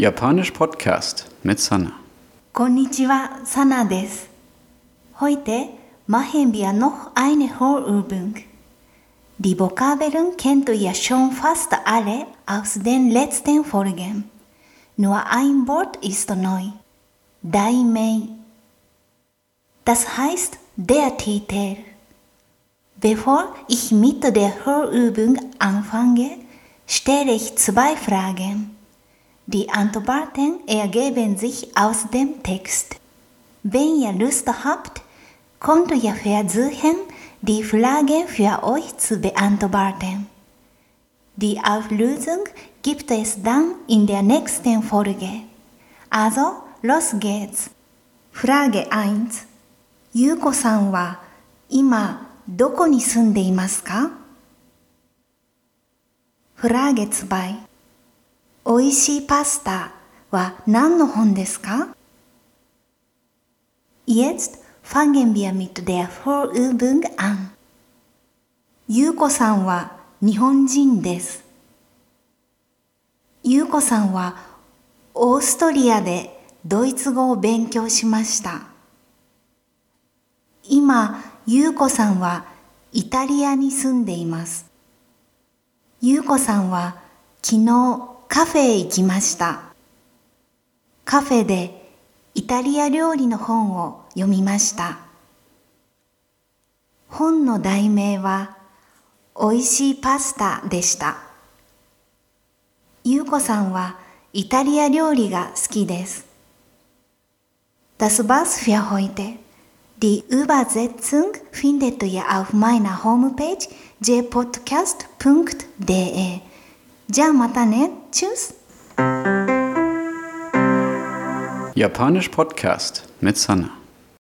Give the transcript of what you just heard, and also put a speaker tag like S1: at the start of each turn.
S1: Japanisch Podcast mit
S2: Sana. Konnichiwa, Sana des. Heute machen wir noch eine Hörübung. Die Vokabeln kennt ihr schon fast alle aus den letzten Folgen. Nur ein Wort ist neu. Daimei. Das heißt der Titel. Bevor ich mit der Hörübung anfange, stelle ich zwei Fragen. Die Antworten ergeben sich aus dem Text. Wenn ihr Lust habt, könnt ihr versuchen, die Frage für euch zu beantworten. Die Auflösung gibt es dann in der nächsten Folge. Also, los geht's. Frage 1. ゆうこさんは今どこに住んでいますか Frage 2. おいしいパスタは何の本ですか? Jetzt fangen wir mit der Vorübung an. ゆうこさんは日本人です。ゆうこさんはオーストリアでドイツ語を勉強しました。今、ゆうこさんはイタリアに住んでいます。ゆうこさんは昨日カフェへ行きました。カフェでイタリア料理の本を読みました。本の題名はおいしいパスタでした。ゆうこさんはイタリア料理が好きです。Das war's für heute. Die Übersetzung findet ihr auf meiner Homepage jpodcast.de. じゃあまたね。Tschüss!
S1: Japanisch Podcast mit Sanna.